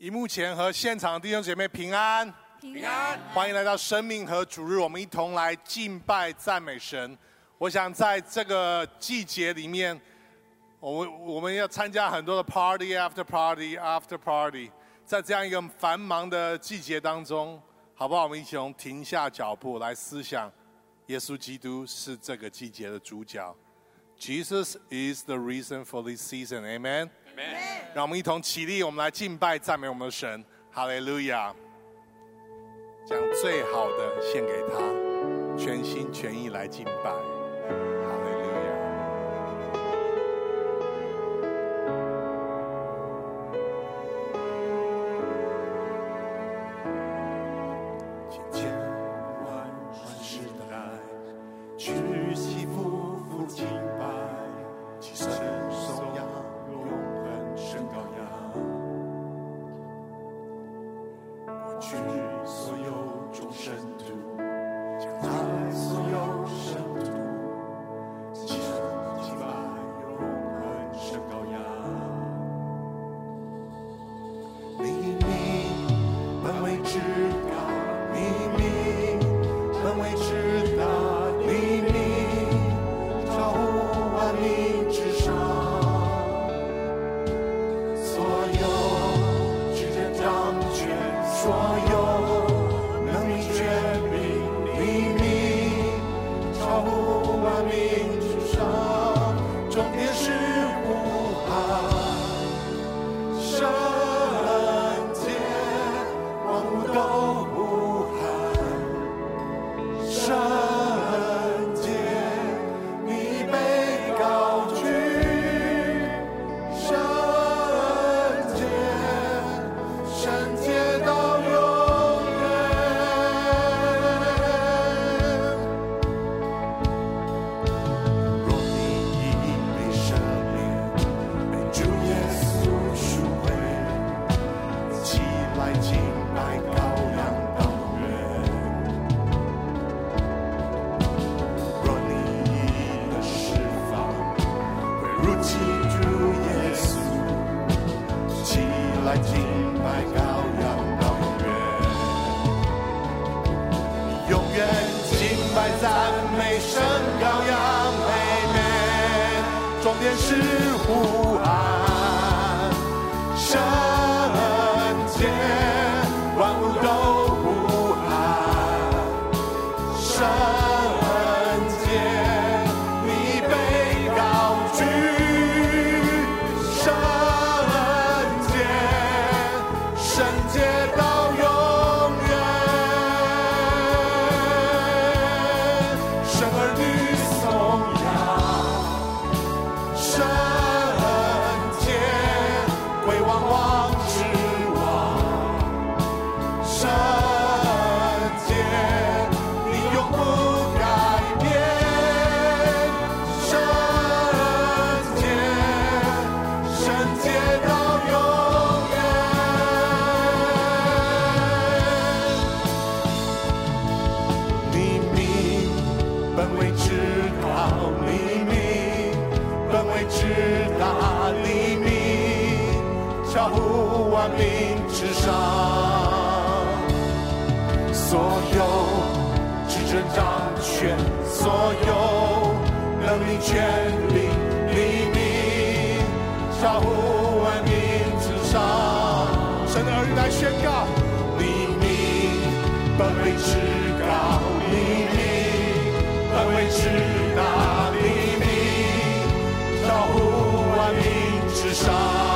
荧幕前和现场弟兄姐妹平安，平安，欢迎来到生命和主日，我们一同来敬拜赞美神。我想在这个季节里面，我们我们要参加很多的 party after party after party，在这样一个繁忙的季节当中，好不好？我们一起从停下脚步来思想，耶稣基督是这个季节的主角。Jesus is the reason for this season. Amen. 让我们一同起立，我们来敬拜赞美我们的神，哈利路亚！将最好的献给他，全心全意来敬拜，万民之上。所有执政掌权，所有能力权柄，黎明，超乎万民之上。神的儿女来宣告：黎明，本为至高；黎明，本为至大；黎明，超乎万民之上。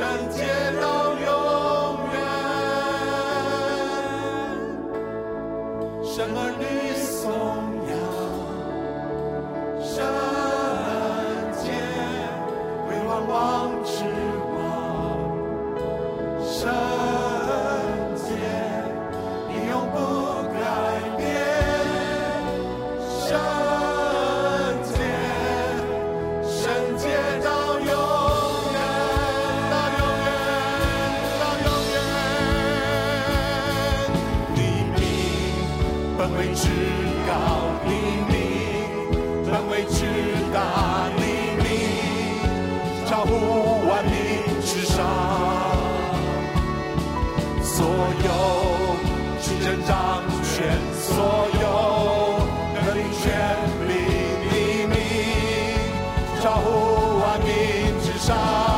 人间招呼万民之上。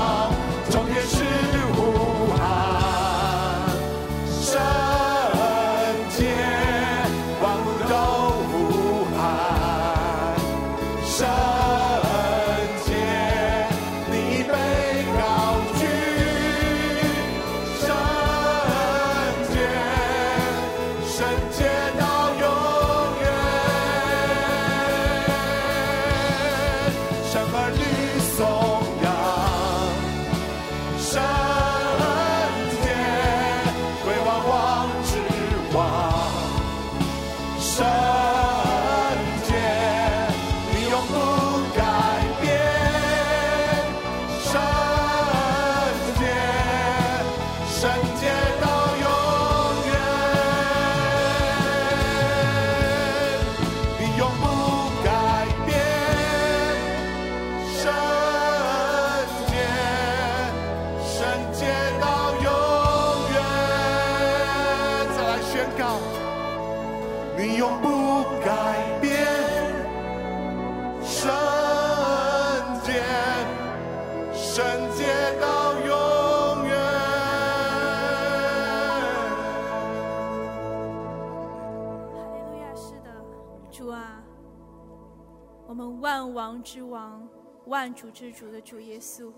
之王、万主之主的主耶稣，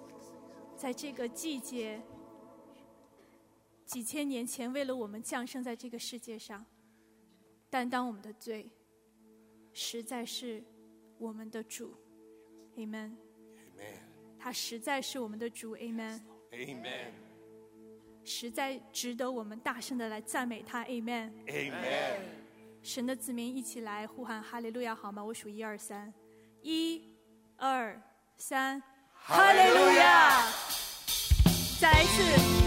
在这个季节，几千年前为了我们降生在这个世界上，担当我们的罪，实在是我们的主，Amen。Amen。他实在是我们的主，Amen。Amen。实在值得我们大声的来赞美他，Amen。Amen。神的子民一起来呼喊哈利路亚好吗？我数一二三，一。二三，哈利路亚，再一次。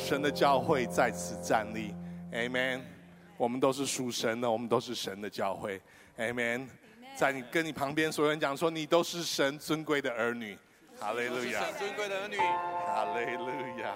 神的教会在此站立。Amen。我们都是属神的，我们都是神的教会。Amen。在你跟你旁边所有人讲说，你都是神尊贵的儿女。哈利路亚，尊贵的儿女。哈利路亚。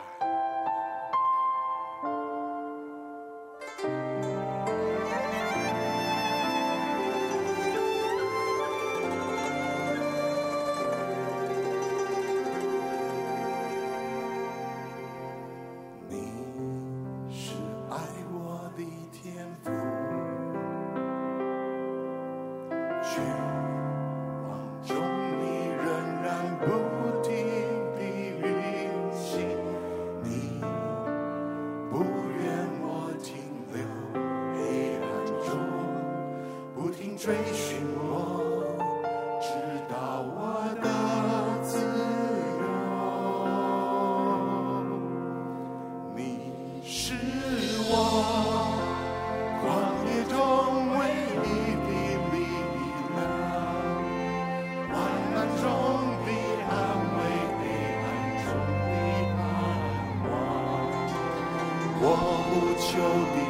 your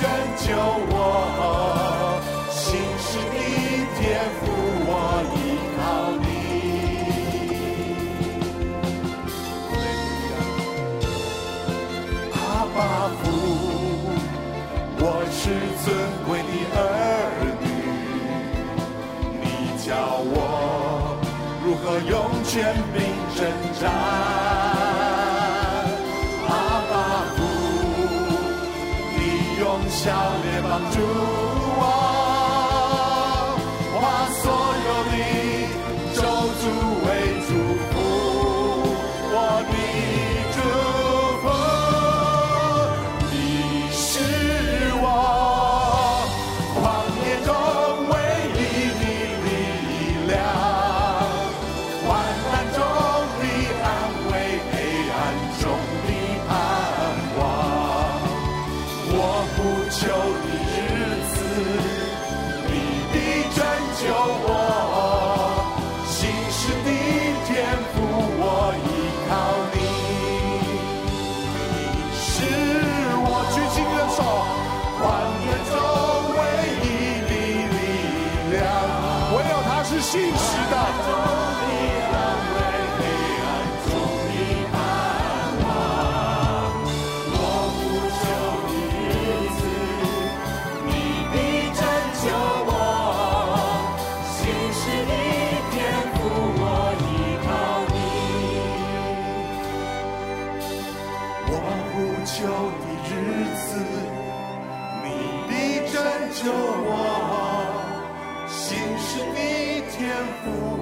拯救我，心是你天赋，我依靠你。阿爸父，我是尊贵的儿女，你教我如何用权柄征战。笑脸帮助我，心是你天赋。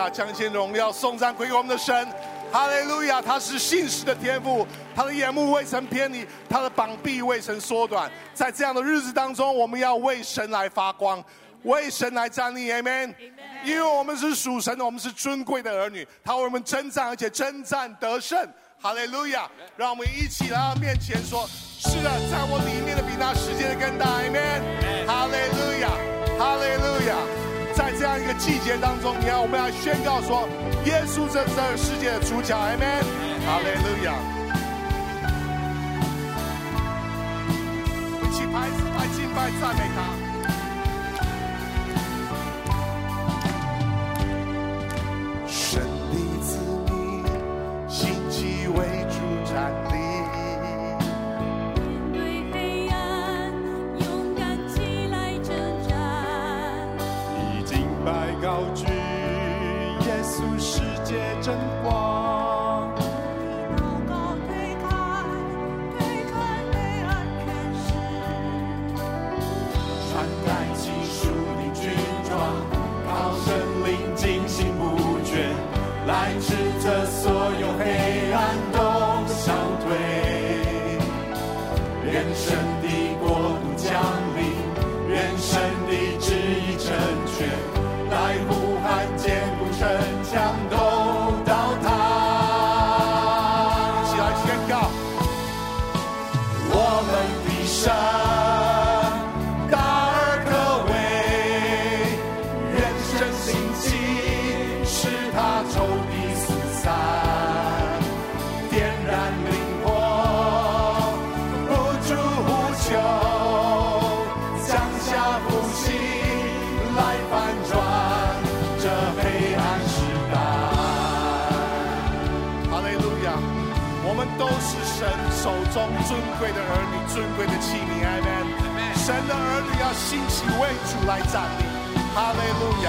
亚！将一切荣耀颂赞归给我们的神。哈利路亚！他是信实的天赋，他的眼目未曾偏离，他的膀臂未曾缩短。在这样的日子当中，我们要为神来发光，为神来站立。Amen。因为我们是属神的，我们是尊贵的儿女，他为我们征战，而且征战得胜。哈利路亚！让我们一起来到面前说：是的，在我里面的比那世界的更大。Amen。哈利样一个季节当中，你看，我们要宣告说，耶稣这这世界的主角，Amen，哈利路亚！一起拍手来敬拜赞美他。贵的儿女，尊贵的器皿阿门。神的儿女要兴起为主来站立，哈利路亚！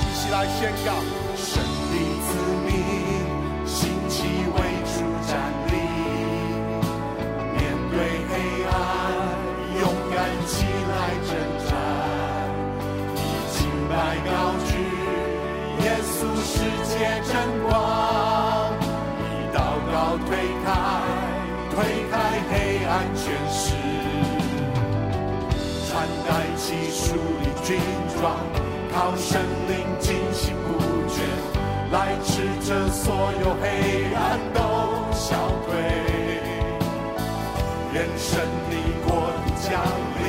一起来宣告。神靠神灵进行不绝，来斥责所有黑暗都消退。愿神的国度降临，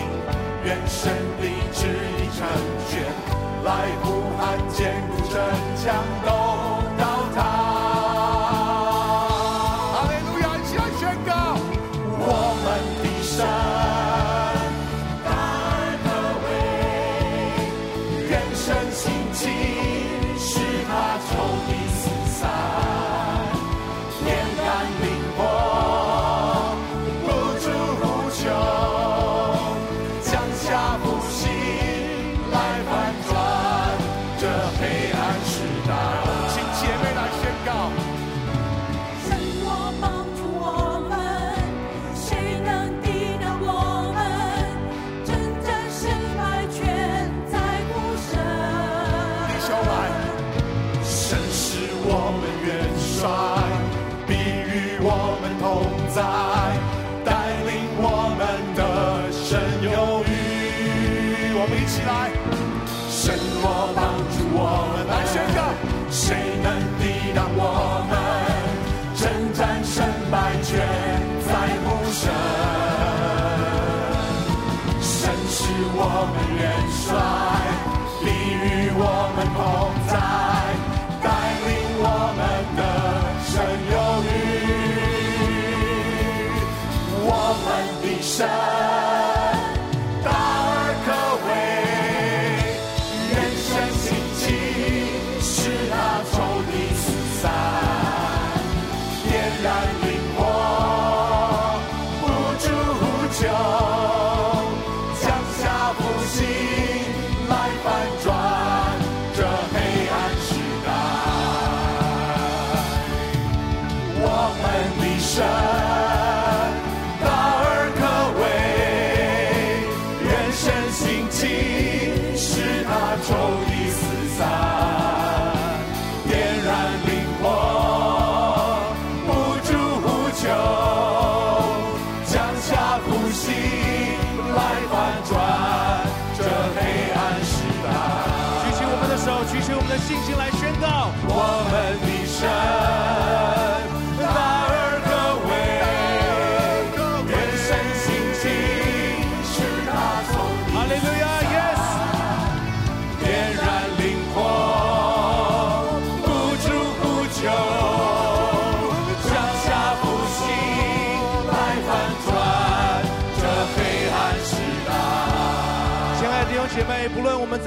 愿神的旨意成全，来呼喊坚固城墙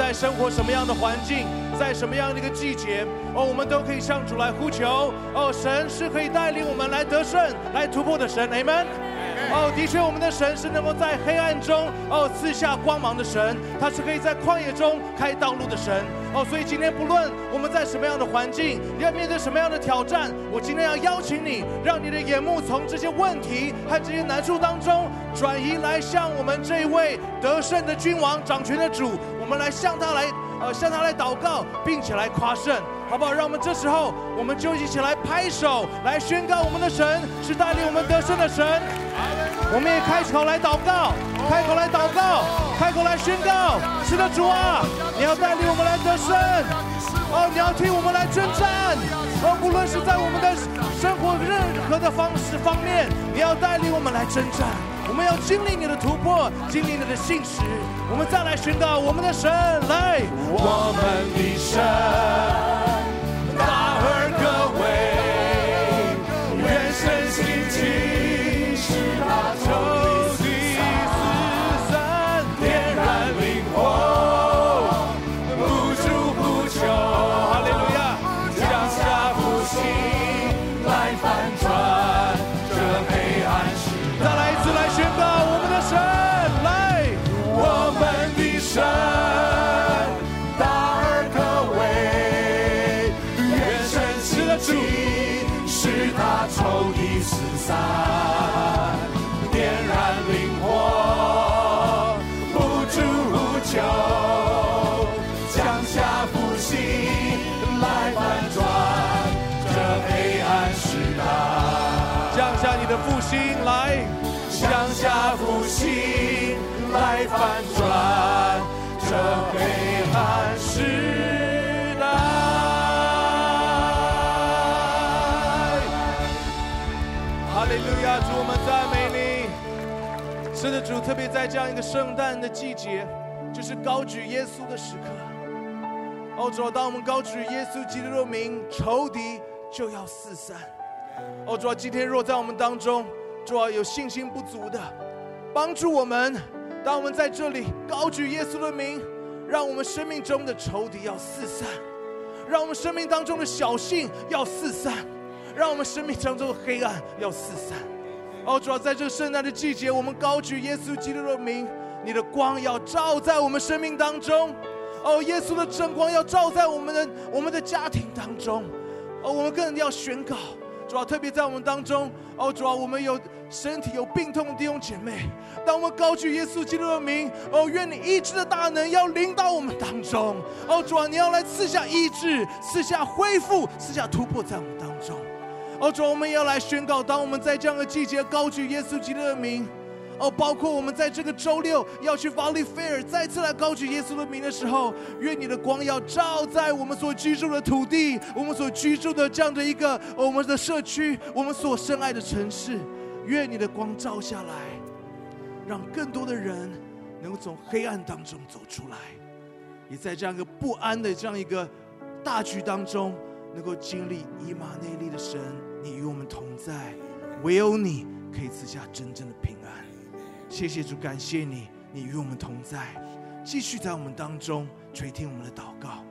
在生活什么样的环境，在什么样的一个季节，哦，我们都可以向主来呼求。哦，神是可以带领我们来得胜、来突破的神，Amen。哦，的确，我们的神是能够在黑暗中哦赐下光芒的神，他是可以在旷野中开道路的神。哦，所以今天不论我们在什么样的环境，你要面对什么样的挑战，我今天要邀请你，让你的眼目从这些问题和这些难处当中转移来向我们这一位得胜的君王、掌权的主，我们来向他来呃向他来祷告，并且来夸胜，好不好？让我们这时候我们就一起来拍手，来宣告我们的神是带领我们得胜的神。我们也开口来祷告，开口来祷告，开口来宣告。是的，主啊，你要带领我们来得胜。哦，你要替我们来征战。哦，无论是在我们的生活任何的方式方面，你要带领我们来征战。我们要经历你的突破，经历你的信实。我们再来宣告我们的神来。我们的神转这黑暗时代。哈利路亚！主，我们赞美你。是的，主，特别在这样一个圣诞的季节，就是高举耶稣的时刻。哦，主，当我们高举耶稣基督的名，仇敌就要四散。哦，主，今天若在我们当中，主啊有信心不足的，帮助我们。当我们在这里高举耶稣的名，让我们生命中的仇敌要四散，让我们生命当中的小幸要四散，让我们生命当中的黑暗要四散。哦，主要在这个圣诞的季节，我们高举耶稣基督的名，你的光要照在我们生命当中。哦，耶稣的真光要照在我们的我们的家庭当中。哦，我们更要宣告，主啊特别在我们当中。哦，主啊我们有身体有病痛的弟兄姐妹，当我们高举耶稣基督的名，哦，愿你医治的大能要临到我们当中。哦，主啊，你要来赐下医治，赐下恢复，赐下突破在我们当中。哦，主啊，我们要来宣告，当我们在这样的季节高举耶稣基督的名。哦，包括我们在这个周六要去 Valley Fair 再次来高举耶稣的名的时候，愿你的光要照在我们所居住的土地，我们所居住的这样的一个我们的社区，我们所深爱的城市，愿你的光照下来，让更多的人能够从黑暗当中走出来，也在这样一个不安的这样一个大局当中，能够经历以马内利的神，你与我们同在，唯有你可以赐下真正的平。谢谢主，感谢你，你与我们同在，继续在我们当中垂听我们的祷告。